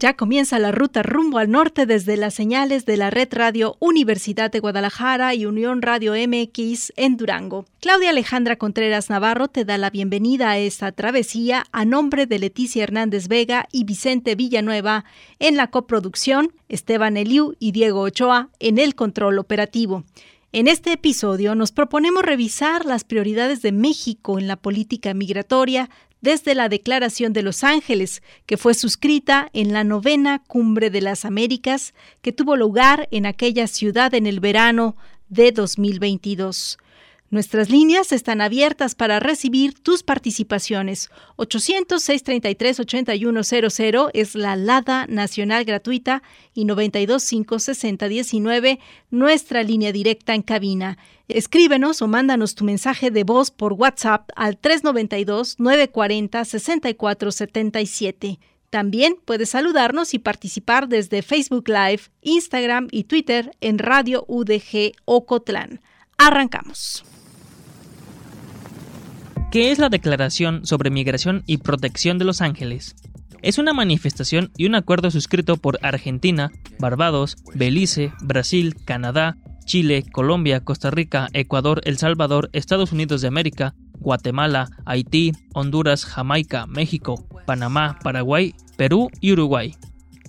Ya comienza la ruta rumbo al norte desde las señales de la Red Radio Universidad de Guadalajara y Unión Radio MX en Durango. Claudia Alejandra Contreras Navarro te da la bienvenida a esta travesía a nombre de Leticia Hernández Vega y Vicente Villanueva en la coproducción, Esteban Eliu y Diego Ochoa en el control operativo. En este episodio nos proponemos revisar las prioridades de México en la política migratoria desde la Declaración de Los Ángeles, que fue suscrita en la novena Cumbre de las Américas, que tuvo lugar en aquella ciudad en el verano de 2022. Nuestras líneas están abiertas para recibir tus participaciones. 800-633-8100 es la LADA nacional gratuita y 925-6019 nuestra línea directa en cabina. Escríbenos o mándanos tu mensaje de voz por WhatsApp al 392-940-6477. También puedes saludarnos y participar desde Facebook Live, Instagram y Twitter en Radio UDG Ocotlán. Arrancamos. ¿Qué es la Declaración sobre Migración y Protección de Los Ángeles? Es una manifestación y un acuerdo suscrito por Argentina, Barbados, Belice, Brasil, Canadá, Chile, Colombia, Costa Rica, Ecuador, El Salvador, Estados Unidos de América, Guatemala, Haití, Honduras, Jamaica, México, Panamá, Paraguay, Perú y Uruguay.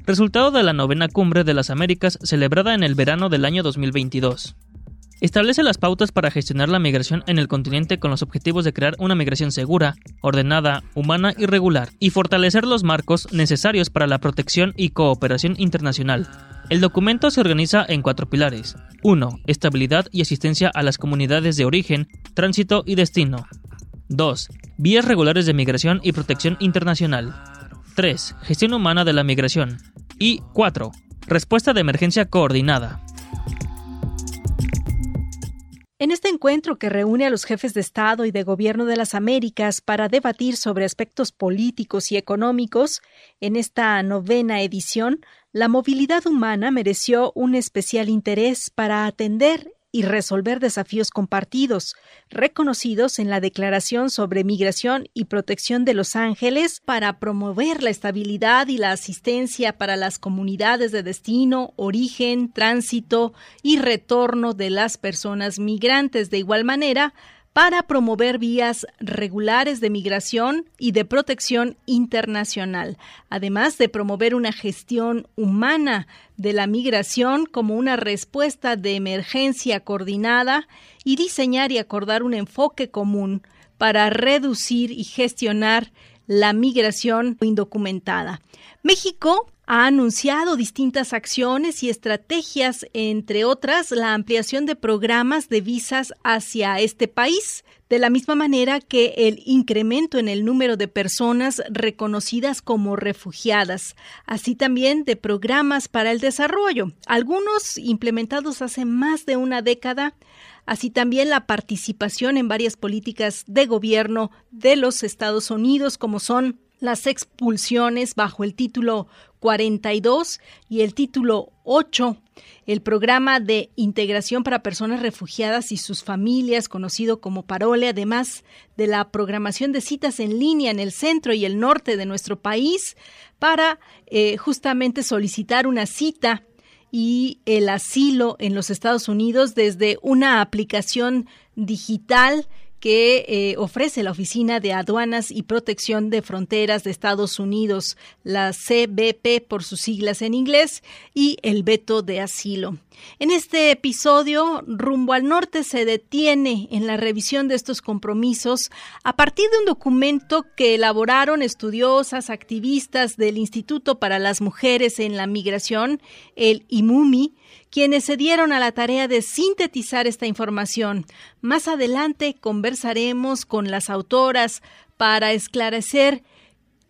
Resultado de la novena cumbre de las Américas celebrada en el verano del año 2022. Establece las pautas para gestionar la migración en el continente con los objetivos de crear una migración segura, ordenada, humana y regular, y fortalecer los marcos necesarios para la protección y cooperación internacional. El documento se organiza en cuatro pilares. 1. Estabilidad y asistencia a las comunidades de origen, tránsito y destino. 2. Vías regulares de migración y protección internacional. 3. Gestión humana de la migración. Y 4. Respuesta de emergencia coordinada. En este encuentro que reúne a los jefes de Estado y de Gobierno de las Américas para debatir sobre aspectos políticos y económicos, en esta novena edición, la movilidad humana mereció un especial interés para atender y resolver desafíos compartidos, reconocidos en la Declaración sobre Migración y Protección de Los Ángeles para promover la estabilidad y la asistencia para las comunidades de destino, origen, tránsito y retorno de las personas migrantes. De igual manera, para promover vías regulares de migración y de protección internacional, además de promover una gestión humana de la migración como una respuesta de emergencia coordinada y diseñar y acordar un enfoque común para reducir y gestionar la migración indocumentada. México ha anunciado distintas acciones y estrategias, entre otras la ampliación de programas de visas hacia este país, de la misma manera que el incremento en el número de personas reconocidas como refugiadas, así también de programas para el desarrollo, algunos implementados hace más de una década, así también la participación en varias políticas de gobierno de los Estados Unidos, como son las expulsiones bajo el título 42 y el título 8, el programa de integración para personas refugiadas y sus familias, conocido como Parole, además de la programación de citas en línea en el centro y el norte de nuestro país para eh, justamente solicitar una cita y el asilo en los Estados Unidos desde una aplicación digital que eh, ofrece la Oficina de Aduanas y Protección de Fronteras de Estados Unidos, la CBP por sus siglas en inglés, y el veto de asilo. En este episodio, Rumbo al Norte se detiene en la revisión de estos compromisos a partir de un documento que elaboraron estudiosas, activistas del Instituto para las Mujeres en la Migración, el IMUMI, quienes se dieron a la tarea de sintetizar esta información. Más adelante conversaremos con las autoras para esclarecer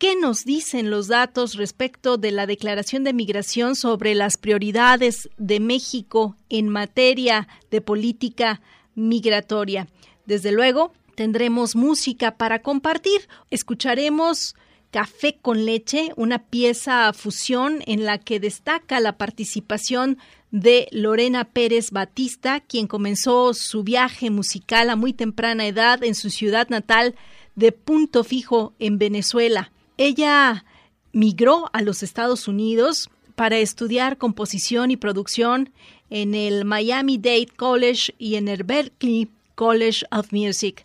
¿Qué nos dicen los datos respecto de la Declaración de Migración sobre las prioridades de México en materia de política migratoria? Desde luego, tendremos música para compartir. Escucharemos Café con leche, una pieza fusión en la que destaca la participación de Lorena Pérez Batista, quien comenzó su viaje musical a muy temprana edad en su ciudad natal de Punto Fijo en Venezuela. Ella migró a los Estados Unidos para estudiar composición y producción en el Miami Dade College y en el Berklee College of Music.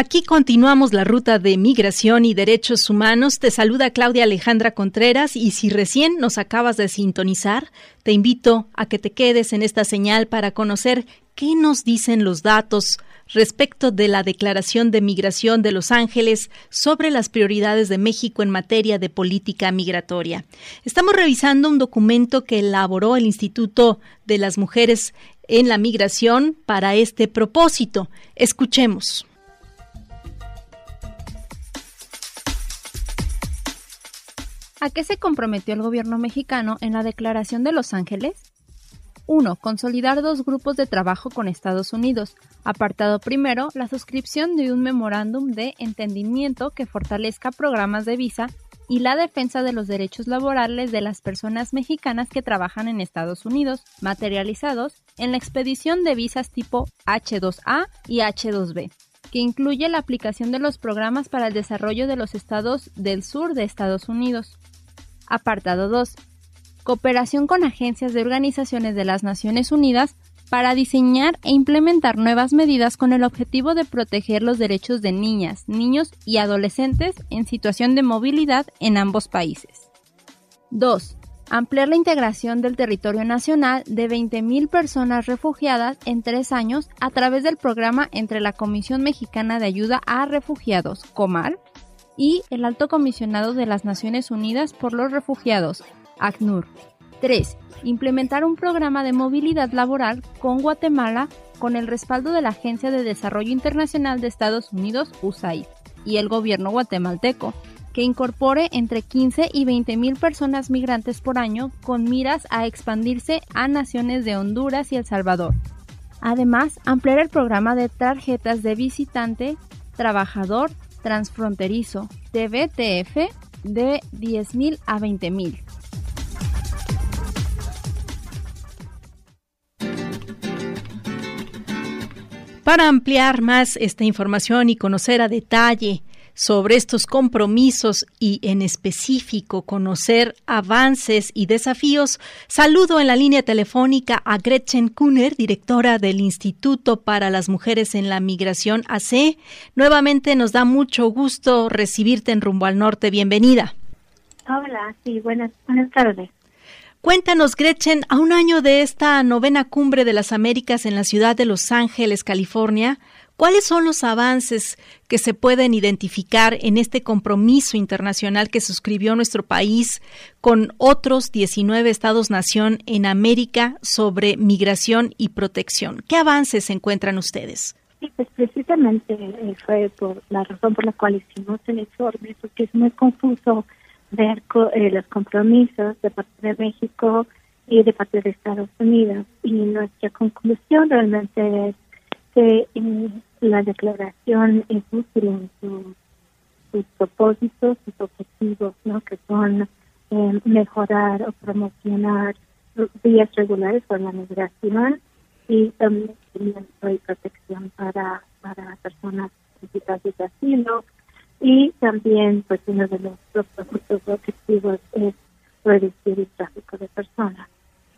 Aquí continuamos la ruta de migración y derechos humanos. Te saluda Claudia Alejandra Contreras y si recién nos acabas de sintonizar, te invito a que te quedes en esta señal para conocer qué nos dicen los datos respecto de la Declaración de Migración de Los Ángeles sobre las prioridades de México en materia de política migratoria. Estamos revisando un documento que elaboró el Instituto de las Mujeres en la Migración para este propósito. Escuchemos. ¿A qué se comprometió el gobierno mexicano en la Declaración de Los Ángeles? 1. Consolidar dos grupos de trabajo con Estados Unidos. Apartado primero, la suscripción de un memorándum de entendimiento que fortalezca programas de visa y la defensa de los derechos laborales de las personas mexicanas que trabajan en Estados Unidos, materializados en la expedición de visas tipo H2A y H2B, que incluye la aplicación de los programas para el desarrollo de los estados del sur de Estados Unidos. Apartado 2. Cooperación con agencias de organizaciones de las Naciones Unidas para diseñar e implementar nuevas medidas con el objetivo de proteger los derechos de niñas, niños y adolescentes en situación de movilidad en ambos países. 2. Ampliar la integración del territorio nacional de 20.000 personas refugiadas en tres años a través del programa entre la Comisión Mexicana de Ayuda a Refugiados, COMAR, y el Alto Comisionado de las Naciones Unidas por los Refugiados, ACNUR. 3. Implementar un programa de movilidad laboral con Guatemala con el respaldo de la Agencia de Desarrollo Internacional de Estados Unidos, USAID, y el gobierno guatemalteco, que incorpore entre 15 y 20 mil personas migrantes por año con miras a expandirse a naciones de Honduras y El Salvador. Además, ampliar el programa de tarjetas de visitante trabajador transfronterizo de BTF de 10.000 a 20.000. Para ampliar más esta información y conocer a detalle sobre estos compromisos y en específico conocer avances y desafíos, saludo en la línea telefónica a Gretchen Kuhner, directora del Instituto para las Mujeres en la Migración AC. Nuevamente nos da mucho gusto recibirte en Rumbo al Norte. Bienvenida. Hola, sí, buenas, buenas tardes. Cuéntanos, Gretchen, a un año de esta novena cumbre de las Américas en la ciudad de Los Ángeles, California, ¿cuáles son los avances que se pueden identificar en este compromiso internacional que suscribió nuestro país con otros 19 estados-nación en América sobre migración y protección? ¿Qué avances encuentran ustedes? Sí, pues precisamente eh, fue por la razón por la cual hicimos el informe, porque es muy confuso ver eh, los compromisos de parte de México y de parte de Estados Unidos. Y nuestra conclusión realmente es que eh, la declaración es útil en sus propósitos, sus objetivos, ¿no? que son eh, mejorar o promocionar vías regulares para la migración y también y protección para, para personas necesitadas de asilo, y también pues uno de los, objetivos es reducir el tráfico de personas.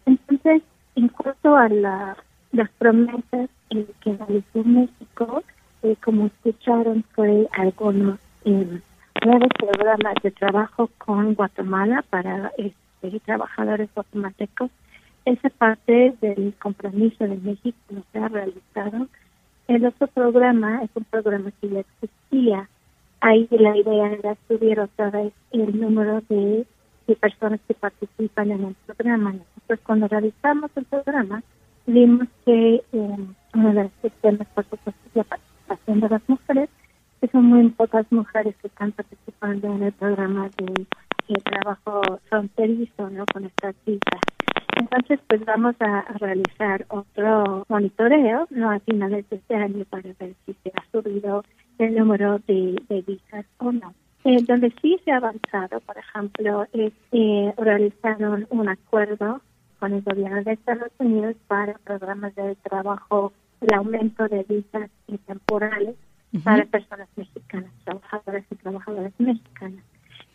Entonces, en cuanto a la, las promesas eh, que realizó México, eh, como escucharon, fue algunos eh, nuevos programas de trabajo con Guatemala para este, trabajadores guatemaltecos. Esa parte del compromiso de México no se ha realizado. El otro programa es un programa que ya existía ahí la idea era subir otra vez el número de, personas que participan en el programa. Nosotros cuando realizamos el programa vimos que eh, uno de los temas, por supuesto, es la participación de las mujeres, que son muy pocas mujeres que están participando en el programa de, trabajo fronterizo ¿no? con esta cita. Entonces, pues vamos a, realizar otro monitoreo ¿no? a finales de este año para ver si se ha subido el número de, visas o no. Eh, donde sí se ha avanzado, por ejemplo, es eh, realizaron un acuerdo con el gobierno de Estados Unidos para programas de trabajo, el aumento de visas temporales para personas mexicanas, trabajadoras y trabajadoras mexicanas.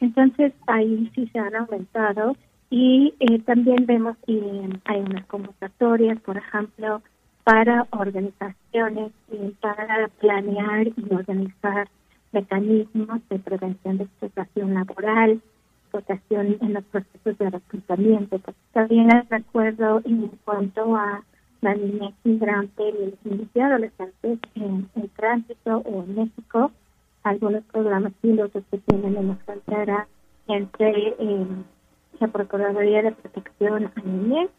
Entonces ahí sí se han aumentado y eh, también vemos que hay unas convocatorias, por ejemplo, para organizaciones y para planear y organizar mecanismos de prevención de explotación laboral, explotación en los procesos de reclutamiento. también hay acuerdo en cuanto a la niñez migrante y los y adolescentes en, el tránsito o en México, algunos programas pilotos que tienen en la frontera entre eh, la Procuraduría de Protección a Niñez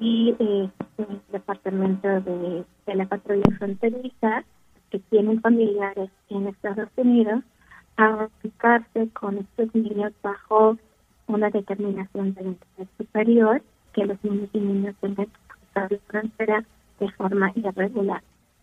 y eh, el departamento de, la patrulla fronteriza que tienen familiares en Estados Unidos a aplicarse con estos niños bajo una determinación de la superior que los niños y niñas tengan que frontera de forma irregular.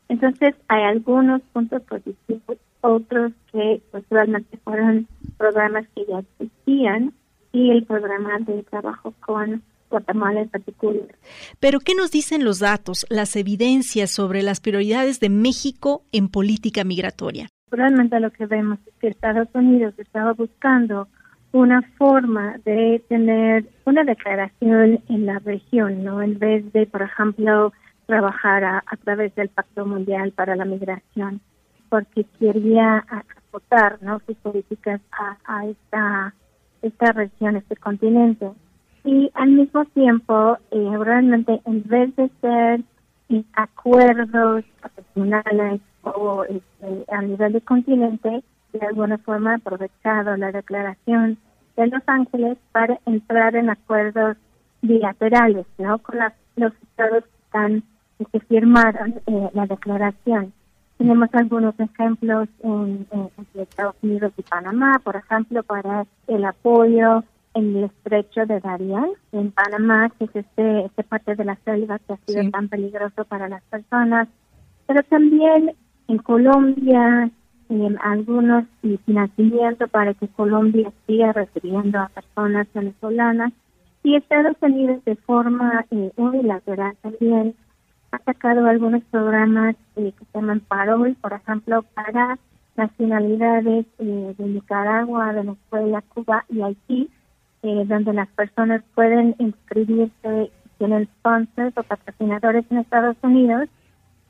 Entonces, hay algunos puntos positivos, otros que pues, realmente fueron programas que ya existían y el programa de trabajo con Guatemala en particular. Pero, ¿qué nos dicen los datos, las evidencias sobre las prioridades de México en política migratoria? Realmente lo que vemos es que Estados Unidos estaba buscando una forma de tener una declaración en la región, ¿no? En vez de, por ejemplo, trabajar a, través del Pacto Mundial para la Migración, porque quería aportar, ¿no? Sus políticas a, esta, esta región, este continente y al mismo tiempo eh, realmente en vez de ser eh, acuerdos profesionales o este, a nivel de continente de alguna forma aprovechado la declaración de Los Ángeles para entrar en acuerdos bilaterales no con los estados que están que firmaron eh, la declaración. Tenemos algunos ejemplos en, en, Estados Unidos y Panamá por ejemplo para el apoyo en el estrecho de Darien, en Panamá, que es este, este parte de la selva que ha sido tan peligroso para las personas, pero también en Colombia, en algunos y financiamiento para que Colombia siga recibiendo a personas venezolanas. Y Estados Unidos de forma eh, unilateral también ha sacado algunos programas eh, que se llaman Parol, por ejemplo, para nacionalidades eh, de Nicaragua, Venezuela, Cuba y Haití, eh, donde las personas pueden inscribirse, tienen sponsors o patrocinadores en Estados Unidos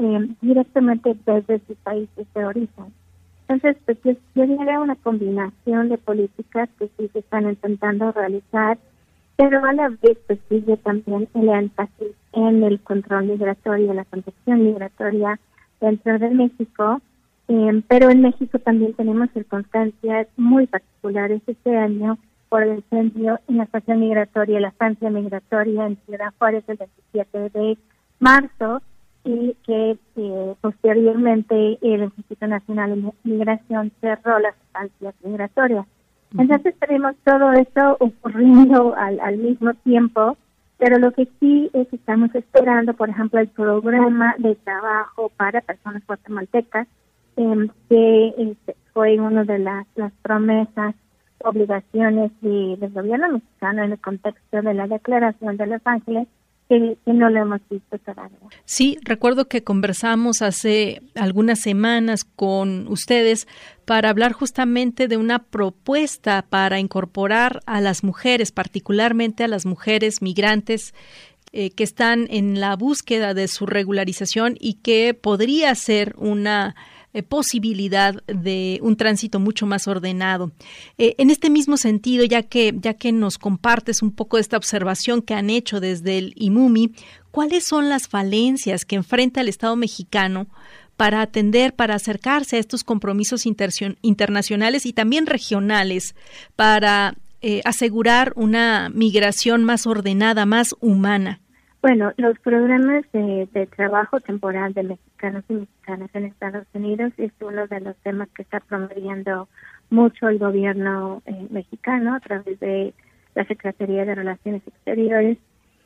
eh, directamente desde sus países de origen. Entonces, pues yo, diría una combinación de políticas que sí se están intentando realizar, pero a la vez pues sigue también el énfasis en el control migratorio, la protección migratoria dentro de México, eh, pero en México también tenemos circunstancias muy particulares este año por el incendio en la estación migratoria, la estancia migratoria en Ciudad Juárez el 27 de marzo y que eh, posteriormente el Instituto Nacional de Migración cerró las estancias migratorias. Entonces tenemos todo esto ocurriendo al, al mismo tiempo pero lo que sí es que estamos esperando, por ejemplo, el programa de trabajo para personas guatemaltecas, em, que este, fue una de las, las promesas, obligaciones de, del gobierno mexicano en el contexto de la Declaración de Los Ángeles, que, no lo hemos visto todavía. Sí, recuerdo que conversamos hace algunas semanas con ustedes para hablar justamente de una propuesta para incorporar a las mujeres, particularmente a las mujeres migrantes eh, que están en la búsqueda de su regularización y que podría ser una eh, posibilidad de un tránsito mucho más ordenado. Eh, en este mismo sentido, ya que, ya que nos compartes un poco esta observación que han hecho desde el IMUMI, ¿cuáles son las falencias que enfrenta el Estado mexicano para atender, para acercarse a estos compromisos internacionales y también regionales, para eh, asegurar una migración más ordenada, más humana? Bueno, los programas de, trabajo temporal de mexicanos y mexicanas en Estados Unidos es uno de los temas que está promoviendo mucho el gobierno eh, mexicano a través de la Secretaría de Relaciones Exteriores.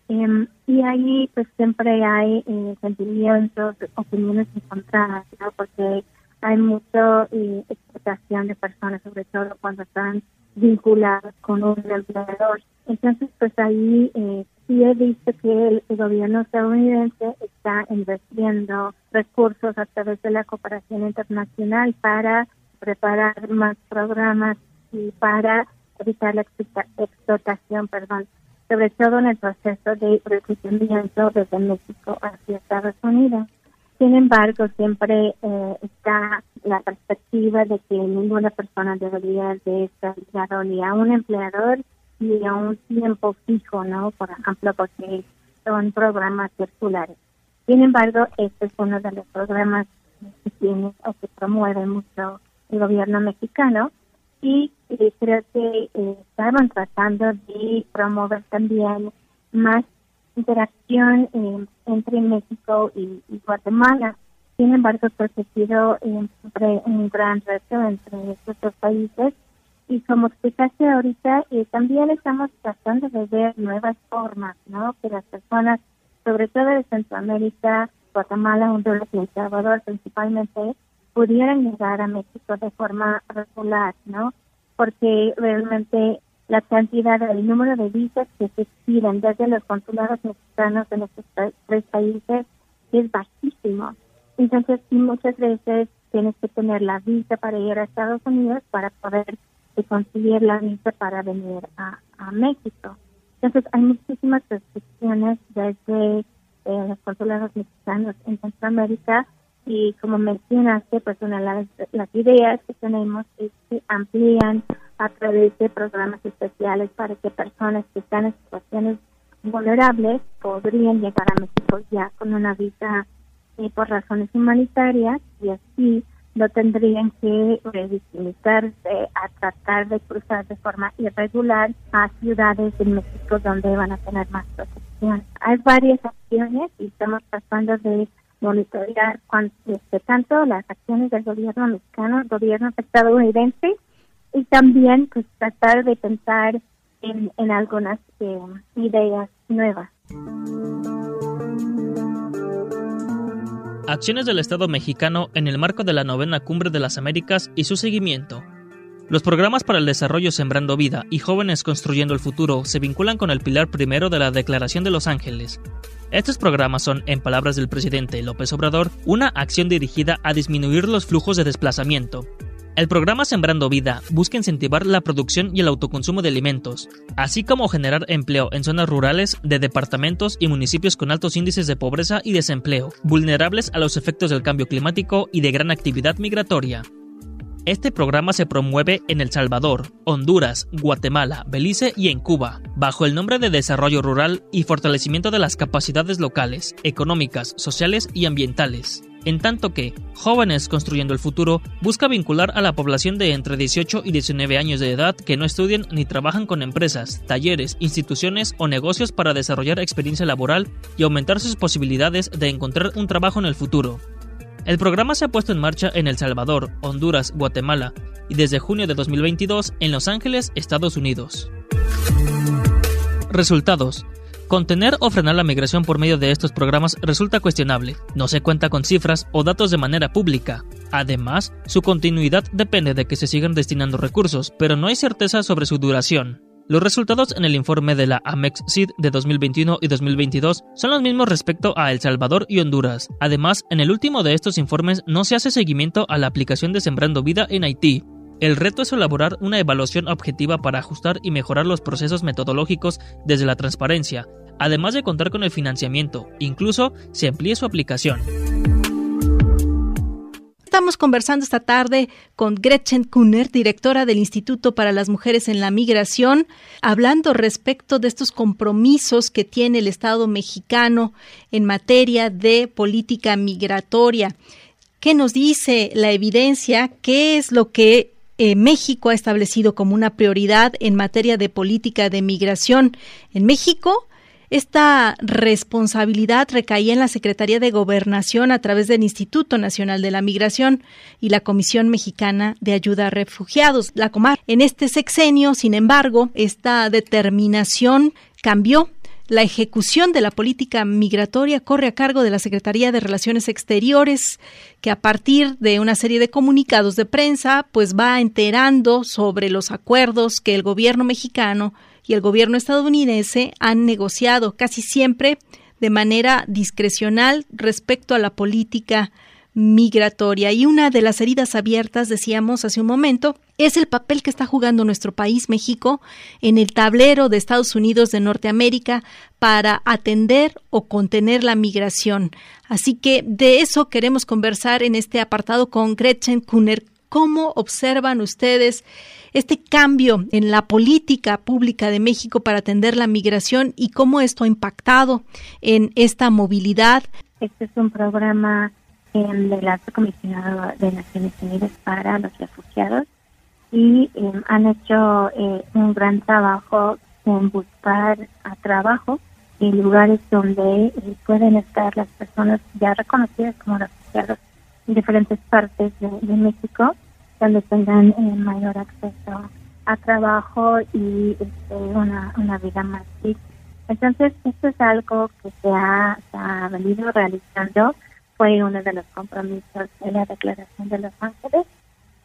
Em, y ahí pues siempre hay eh, sentimientos, opiniones encontradas, ¿no? porque hay mucha eh, explotación de personas, sobre todo cuando están vinculados con un empleador. Entonces, pues ahí eh, sí he visto que el, gobierno estadounidense está invirtiendo recursos a través de la cooperación internacional para preparar más programas y para evitar la explotación, perdón, sobre todo en el proceso de reclutamiento desde México hacia Estados Unidos. Sin embargo, siempre eh, está la perspectiva de que ninguna persona debería de estar ligado ni a un empleador ni a un tiempo fijo, ¿no? Por ejemplo, porque son programas circulares. Sin embargo, este es uno de los programas que tiene o que promueve mucho el gobierno mexicano y creo que eh, estaban tratando de promover también más interacción eh, entre México y, Guatemala. Sin embargo, pues ha sido eh, un gran reto entre estos dos países y como explicaste ahorita, eh, también estamos tratando de ver nuevas formas, ¿no? Que las personas, sobre todo de Centroamérica, Guatemala, Honduras y El Salvador principalmente, pudieran llegar a México de forma regular, ¿no? Porque realmente la cantidad, el número de visas que se piden desde los consulados mexicanos en estos tres países es bajísimo. Entonces, muchas veces tienes que tener la visa para ir a Estados Unidos para poder de conseguir la visa para venir a, México. Entonces hay muchísimas restricciones desde eh, los consulados mexicanos en Centroamérica y como mencionaste, pues una de las, ideas que tenemos es que amplían a través de programas especiales para que personas que están en situaciones vulnerables podrían llegar a México ya con una visa eh, por razones humanitarias y así no tendrían que revictimizarse a tratar de cruzar de forma irregular a ciudades de México donde van a tener más protección. Hay varias acciones y estamos tratando de monitorear este, tanto las acciones del gobierno mexicano, el gobierno estadounidense y también pues tratar de pensar en, en algunas eh, ideas nuevas. Acciones del Estado mexicano en el marco de la novena Cumbre de las Américas y su seguimiento. Los programas para el desarrollo Sembrando Vida y Jóvenes Construyendo el Futuro se vinculan con el pilar primero de la Declaración de Los Ángeles. Estos programas son, en palabras del presidente López Obrador, una acción dirigida a disminuir los flujos de desplazamiento, el programa Sembrando Vida busca incentivar la producción y el autoconsumo de alimentos, así como generar empleo en zonas rurales de departamentos y municipios con altos índices de pobreza y desempleo, vulnerables a los efectos del cambio climático y de gran actividad migratoria. Este programa se promueve en El Salvador, Honduras, Guatemala, Belice y en Cuba, bajo el nombre de Desarrollo Rural y Fortalecimiento de las Capacidades Locales, Económicas, Sociales y Ambientales en tanto que Jóvenes Construyendo el Futuro busca vincular a la población de entre 18 y 19 años de edad que no estudian ni trabajan con empresas, talleres, instituciones o negocios para desarrollar experiencia laboral y aumentar sus posibilidades de encontrar un trabajo en el futuro. El programa se ha puesto en marcha en El Salvador, Honduras, Guatemala y desde junio de 2022 en Los Ángeles, Estados Unidos. Resultados. Contener o frenar la migración por medio de estos programas resulta cuestionable. No se cuenta con cifras o datos de manera pública. Además, su continuidad depende de que se sigan destinando recursos, pero no hay certeza sobre su duración. Los resultados en el informe de la Amex SID de 2021 y 2022 son los mismos respecto a El Salvador y Honduras. Además, en el último de estos informes no se hace seguimiento a la aplicación de Sembrando Vida en Haití, el reto es elaborar una evaluación objetiva para ajustar y mejorar los procesos metodológicos desde la transparencia, además de contar con el financiamiento, incluso se amplíe su aplicación. Estamos conversando esta tarde con Gretchen Kuhner, directora del Instituto para las Mujeres en la Migración, hablando respecto de estos compromisos que tiene el Estado mexicano en materia de política migratoria. ¿Qué nos dice la evidencia? ¿Qué es lo que eh, México ha establecido como una prioridad en materia de política de migración. En México, esta responsabilidad recaía en la Secretaría de Gobernación a través del Instituto Nacional de la Migración y la Comisión Mexicana de Ayuda a Refugiados, la Comar. En este sexenio, sin embargo, esta determinación cambió la ejecución de la política migratoria corre a cargo de la Secretaría de Relaciones Exteriores, que a partir de una serie de comunicados de prensa, pues va enterando sobre los acuerdos que el gobierno mexicano y el gobierno estadounidense han negociado casi siempre de manera discrecional respecto a la política migratoria. Y una de las heridas abiertas, decíamos hace un momento, es el papel que está jugando nuestro país, México, en el tablero de Estados Unidos de Norteamérica para atender o contener la migración. Así que de eso queremos conversar en este apartado con Gretchen Kuhner. ¿Cómo observan ustedes este cambio en la política pública de México para atender la migración y cómo esto ha impactado en esta movilidad? Este es un programa del Alto Comisionado de Naciones Unidas para los Refugiados y em, han hecho eh, un gran trabajo en buscar a trabajo en lugares donde eh, pueden estar las personas ya reconocidas como refugiados en diferentes partes de, México, donde tengan eh, mayor acceso a trabajo y este, una, una vida más digna. Entonces, esto es algo que se ha, se ha venido realizando fue uno de los compromisos de la Declaración de Los Ángeles.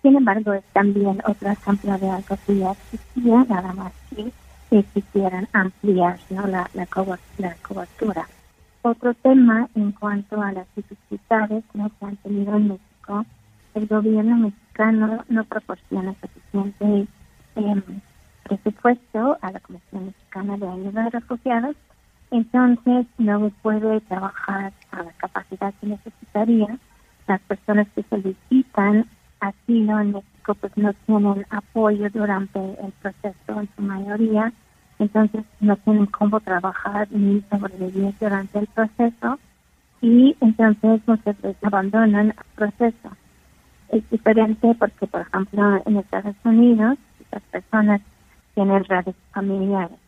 Sin embargo, es también otro ejemplo de algo que ya existía, nada más que si quisieran ampliar ¿no? la, la, cobertura. Otro tema en cuanto a las dificultades que han tenido en México, el gobierno mexicano no proporciona suficiente eh, presupuesto a la Comisión Mexicana de Ayuda a Refugiados. Entonces no puede trabajar a la capacidad que necesitaría. Las personas que solicitan asilo en México pues no tienen apoyo durante el proceso en su mayoría, entonces no tienen cómo trabajar ni sobrevivir durante el proceso y entonces muchas veces abandonan el proceso. Es diferente porque, por ejemplo, en Estados Unidos las personas tienen redes familiares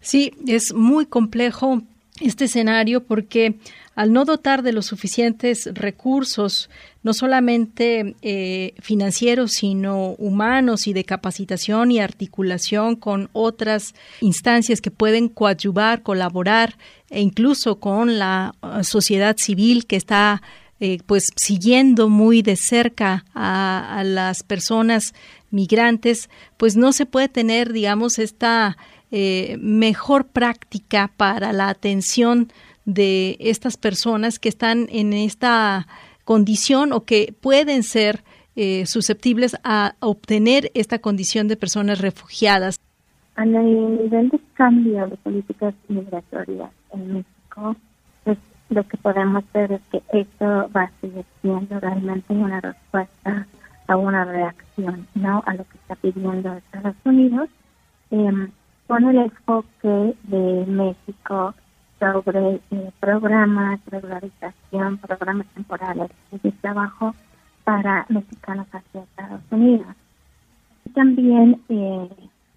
Sí, es muy complejo este escenario porque al no dotar de los suficientes recursos, no solamente eh, financieros, sino humanos y de capacitación y articulación con otras instancias que pueden coadyuvar, colaborar e incluso con la uh, sociedad civil que está eh, pues siguiendo muy de cerca a, a, las personas migrantes, pues no se puede tener, digamos, esta eh, mejor práctica para la atención de estas personas que están en esta condición o que pueden ser eh, susceptibles a obtener esta condición de personas refugiadas. A nivel de cambio de políticas migratorias en México, pues lo que podemos ver es que esto va a seguir siendo realmente una respuesta a una reacción, ¿no? A lo que está pidiendo Estados Unidos. Eh, con el enfoque de México sobre eh, programas, regularización, programas temporales de trabajo para mexicanos hacia Estados Unidos. Y también eh,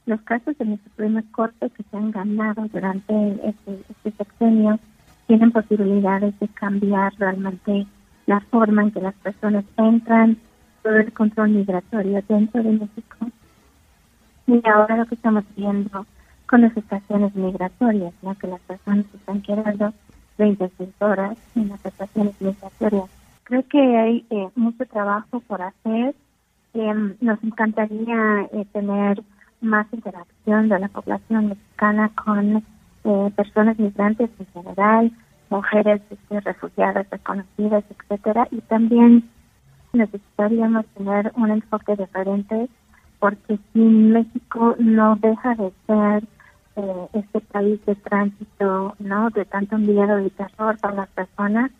los casos de nuestro Suprema Corte que se han ganado durante este, este sexenio tienen posibilidades de cambiar realmente la forma en que las personas entran todo el control migratorio dentro de México. Y ahora lo que estamos viendo con las estaciones migratorias, ya que las personas están quedando 26 horas en las estaciones migratorias. Creo que hay eh, mucho trabajo por hacer. Eh, nos encantaría eh, tener más interacción de la población mexicana con eh, personas migrantes en general, mujeres este, refugiadas reconocidas, etcétera, y también necesitaríamos tener un enfoque diferente porque si México no deja de ser eh, este país de tránsito, ¿no? De tanto miedo y terror para las personas,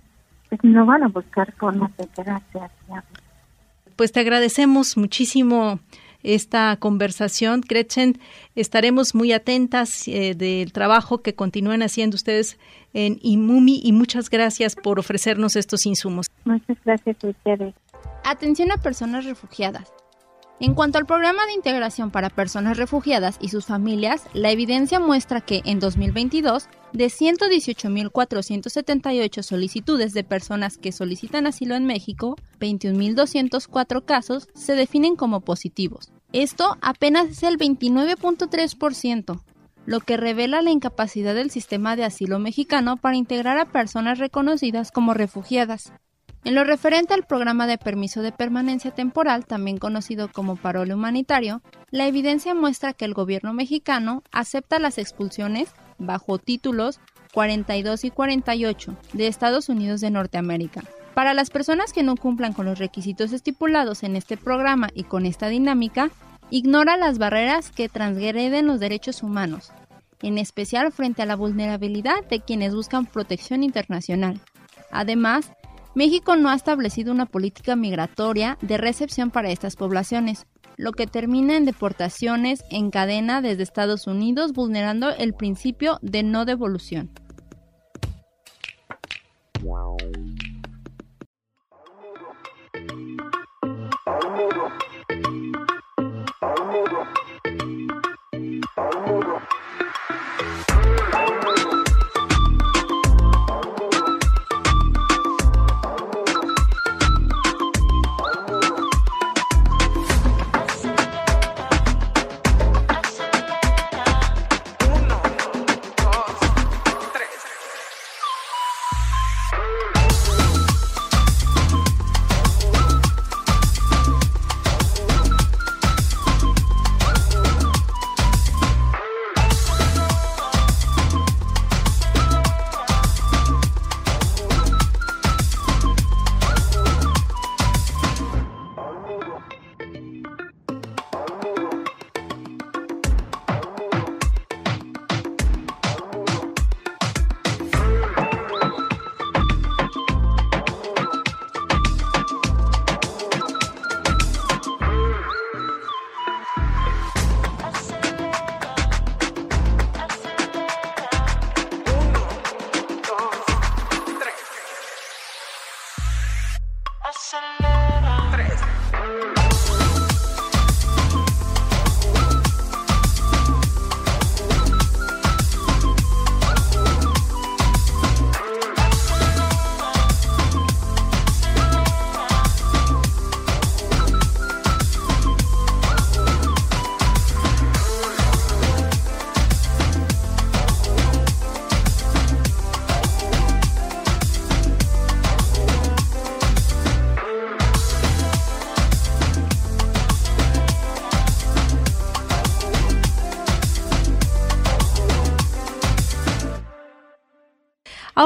pues no van a buscar formas de quedarse hacia. Pues te agradecemos muchísimo esta conversación. Gretchen, estaremos muy atentas eh, del trabajo que continúen haciendo ustedes en IMUMI y muchas gracias por ofrecernos estos insumos. Muchas gracias a ustedes. Atención a personas refugiadas. En cuanto al programa de integración para personas refugiadas y sus familias, la evidencia muestra que en 2022, de 118.478 solicitudes de personas que solicitan asilo en México, 21.204 casos se definen como positivos. Esto apenas es el 29.3%, lo que revela la incapacidad del sistema de asilo mexicano para integrar a personas reconocidas como refugiadas. En lo referente al programa de permiso de permanencia temporal, también conocido como parole humanitario, la evidencia muestra que el gobierno mexicano acepta las expulsiones bajo títulos 42 y 48 de Estados Unidos de Norteamérica. Para las personas que no cumplan con los requisitos estipulados en este programa y con esta dinámica, ignora las barreras que transgreden los derechos humanos, en especial frente a la vulnerabilidad de quienes buscan protección internacional. Además, México no ha establecido una política migratoria de recepción para estas poblaciones, lo que termina en deportaciones en cadena desde Estados Unidos vulnerando el principio de no devolución.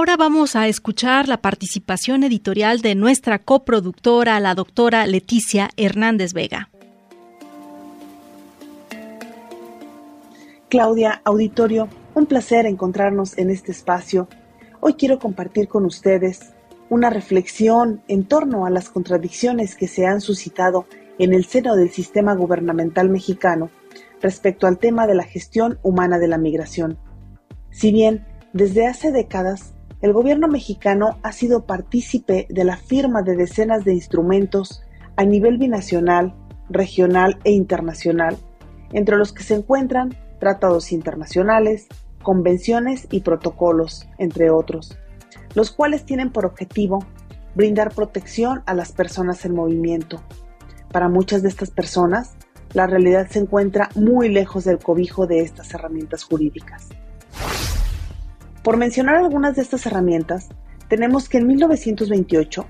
Ahora vamos a escuchar la participación editorial de nuestra coproductora, la doctora Leticia Hernández Vega. Claudia, auditorio, un placer encontrarnos en este espacio. Hoy quiero compartir con ustedes una reflexión en torno a las contradicciones que se han suscitado en el seno del sistema gubernamental mexicano respecto al tema de la gestión humana de la migración. Si bien desde hace décadas el gobierno mexicano ha sido partícipe de la firma de decenas de instrumentos a nivel binacional, regional e internacional, entre los que se encuentran tratados internacionales, convenciones y protocolos, entre otros, los cuales tienen por objetivo brindar protección a las personas en movimiento. Para muchas de estas personas, la realidad se encuentra muy lejos del cobijo de estas herramientas jurídicas. Por mencionar algunas de estas herramientas, tenemos que en 1928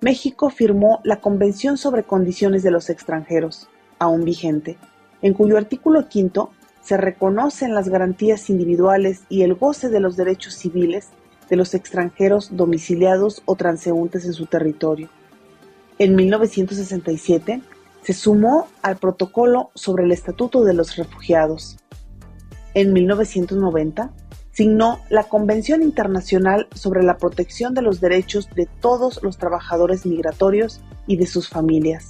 México firmó la Convención sobre Condiciones de los Extranjeros, aún vigente, en cuyo artículo quinto se reconocen las garantías individuales y el goce de los derechos civiles de los extranjeros domiciliados o transeúntes en su territorio. En 1967 se sumó al protocolo sobre el Estatuto de los Refugiados. En 1990 signó la Convención Internacional sobre la Protección de los Derechos de todos los trabajadores migratorios y de sus familias.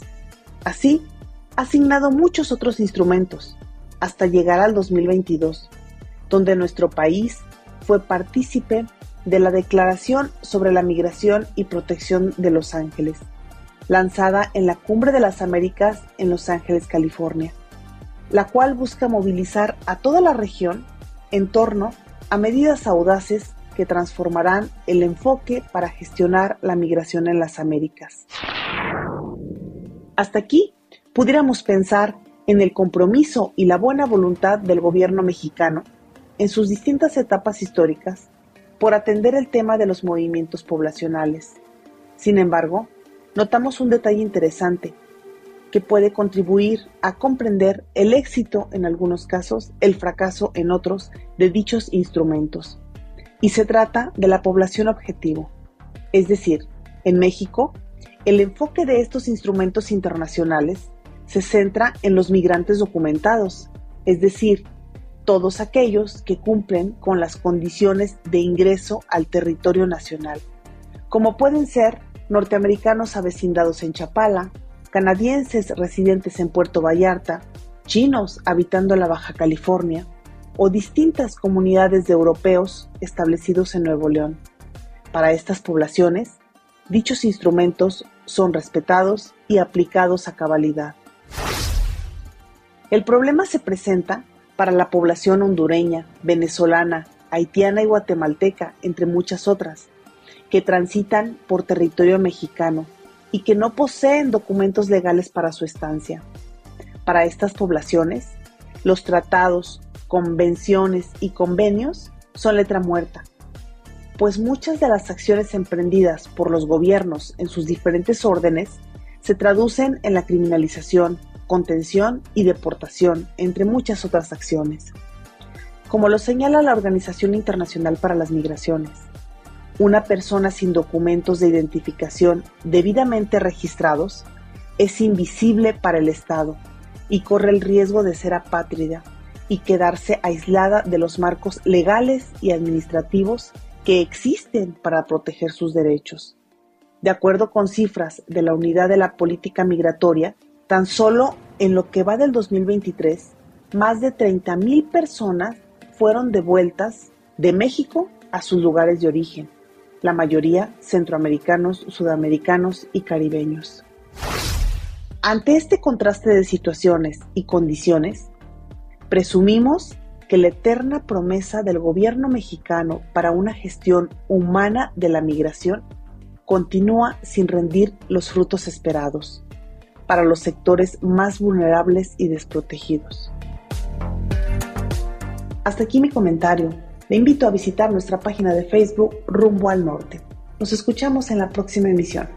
Así, ha asignado muchos otros instrumentos, hasta llegar al 2022, donde nuestro país fue partícipe de la Declaración sobre la Migración y Protección de Los Ángeles, lanzada en la Cumbre de las Américas en Los Ángeles, California, la cual busca movilizar a toda la región en torno a medidas audaces que transformarán el enfoque para gestionar la migración en las Américas. Hasta aquí pudiéramos pensar en el compromiso y la buena voluntad del gobierno mexicano en sus distintas etapas históricas por atender el tema de los movimientos poblacionales. Sin embargo, notamos un detalle interesante puede contribuir a comprender el éxito en algunos casos, el fracaso en otros de dichos instrumentos. Y se trata de la población objetivo. Es decir, en México, el enfoque de estos instrumentos internacionales se centra en los migrantes documentados, es decir, todos aquellos que cumplen con las condiciones de ingreso al territorio nacional, como pueden ser norteamericanos avecindados en Chapala, canadienses residentes en Puerto Vallarta, chinos habitando la Baja California o distintas comunidades de europeos establecidos en Nuevo León. Para estas poblaciones, dichos instrumentos son respetados y aplicados a cabalidad. El problema se presenta para la población hondureña, venezolana, haitiana y guatemalteca, entre muchas otras, que transitan por territorio mexicano y que no poseen documentos legales para su estancia. Para estas poblaciones, los tratados, convenciones y convenios son letra muerta, pues muchas de las acciones emprendidas por los gobiernos en sus diferentes órdenes se traducen en la criminalización, contención y deportación, entre muchas otras acciones. Como lo señala la Organización Internacional para las Migraciones, una persona sin documentos de identificación debidamente registrados es invisible para el Estado y corre el riesgo de ser apátrida y quedarse aislada de los marcos legales y administrativos que existen para proteger sus derechos. De acuerdo con cifras de la Unidad de la Política Migratoria, tan solo en lo que va del 2023, más de 30.000 personas fueron devueltas de México a sus lugares de origen la mayoría centroamericanos, sudamericanos y caribeños. Ante este contraste de situaciones y condiciones, presumimos que la eterna promesa del gobierno mexicano para una gestión humana de la migración continúa sin rendir los frutos esperados para los sectores más vulnerables y desprotegidos. Hasta aquí mi comentario. Le invito a visitar nuestra página de Facebook Rumbo al Norte. Nos escuchamos en la próxima emisión.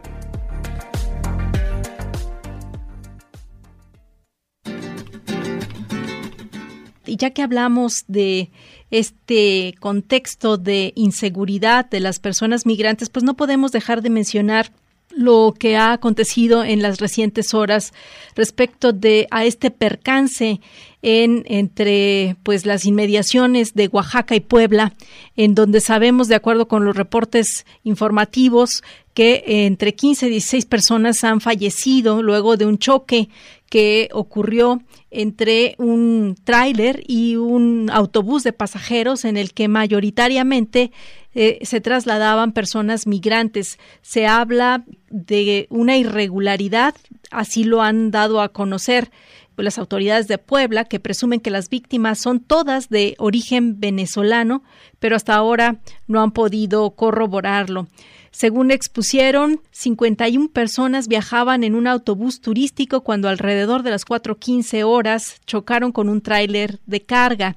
Y ya que hablamos de este contexto de inseguridad de las personas migrantes, pues no podemos dejar de mencionar lo que ha acontecido en las recientes horas respecto de a este percance en entre pues las inmediaciones de Oaxaca y Puebla en donde sabemos de acuerdo con los reportes informativos que entre 15 y 16 personas han fallecido luego de un choque que ocurrió entre un tráiler y un autobús de pasajeros en el que mayoritariamente eh, se trasladaban personas migrantes. Se habla de una irregularidad, así lo han dado a conocer las autoridades de Puebla, que presumen que las víctimas son todas de origen venezolano, pero hasta ahora no han podido corroborarlo. Según expusieron, 51 personas viajaban en un autobús turístico cuando alrededor de las 4.15 horas chocaron con un tráiler de carga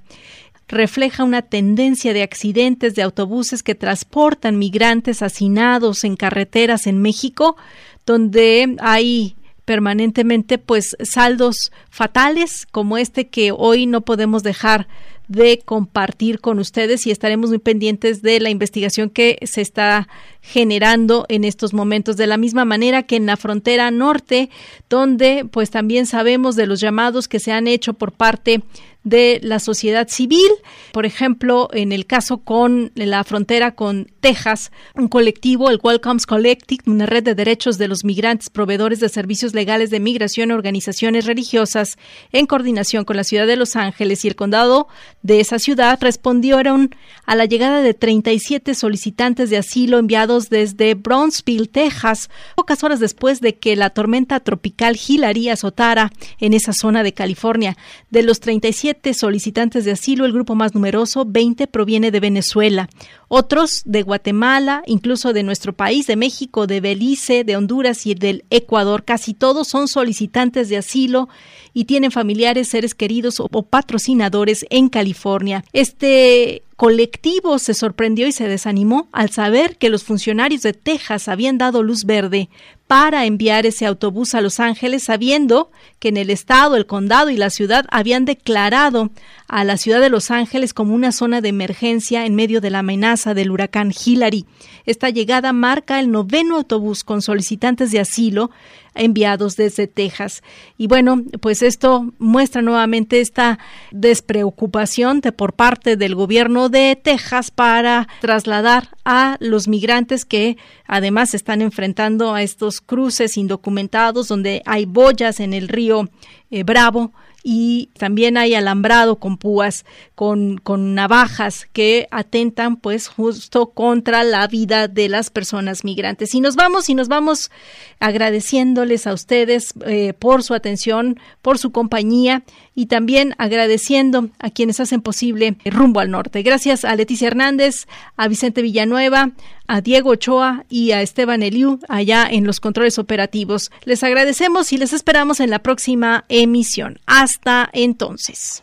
refleja una tendencia de accidentes de autobuses que transportan migrantes hacinados en carreteras en México, donde hay permanentemente pues saldos fatales como este que hoy no podemos dejar de compartir con ustedes y estaremos muy pendientes de la investigación que se está generando en estos momentos. De la misma manera que en la frontera norte donde pues también sabemos de los llamados que se han hecho por parte de la sociedad civil. Por ejemplo, en el caso con la frontera con Texas, un colectivo, el Welcomes Collective, una red de derechos de los migrantes, proveedores de servicios legales de migración organizaciones religiosas, en coordinación con la ciudad de Los Ángeles y el condado de esa ciudad, respondieron a la llegada de 37 solicitantes de asilo enviados desde Brownsville, Texas, pocas horas después de que la tormenta tropical Hillary azotara en esa zona de California. De los 37 solicitantes de asilo, el grupo más numeroso, 20, proviene de Venezuela, otros de Guatemala, incluso de nuestro país, de México, de Belice, de Honduras y del Ecuador. Casi todos son solicitantes de asilo y tienen familiares, seres queridos o patrocinadores en California. Este colectivo se sorprendió y se desanimó al saber que los funcionarios de Texas habían dado luz verde para enviar ese autobús a Los Ángeles, sabiendo que en el estado, el condado y la ciudad habían declarado a la ciudad de Los Ángeles como una zona de emergencia en medio de la amenaza del huracán Hillary. Esta llegada marca el noveno autobús con solicitantes de asilo enviados desde Texas. Y bueno, pues esto muestra nuevamente esta despreocupación de por parte del gobierno de Texas para trasladar a los migrantes que además están enfrentando a estos cruces indocumentados donde hay boyas en el río eh, Bravo y también hay alambrado con púas, con, con navajas que atentan pues justo contra la vida de las personas migrantes. Y nos vamos y nos vamos agradeciéndoles a ustedes eh, por su atención, por su compañía y también agradeciendo a quienes hacen posible Rumbo al Norte. Gracias a Leticia Hernández, a Vicente Villanueva, a Diego Ochoa y a Esteban Eliu allá en los controles operativos. Les agradecemos y les esperamos en la próxima emisión. Hasta entonces.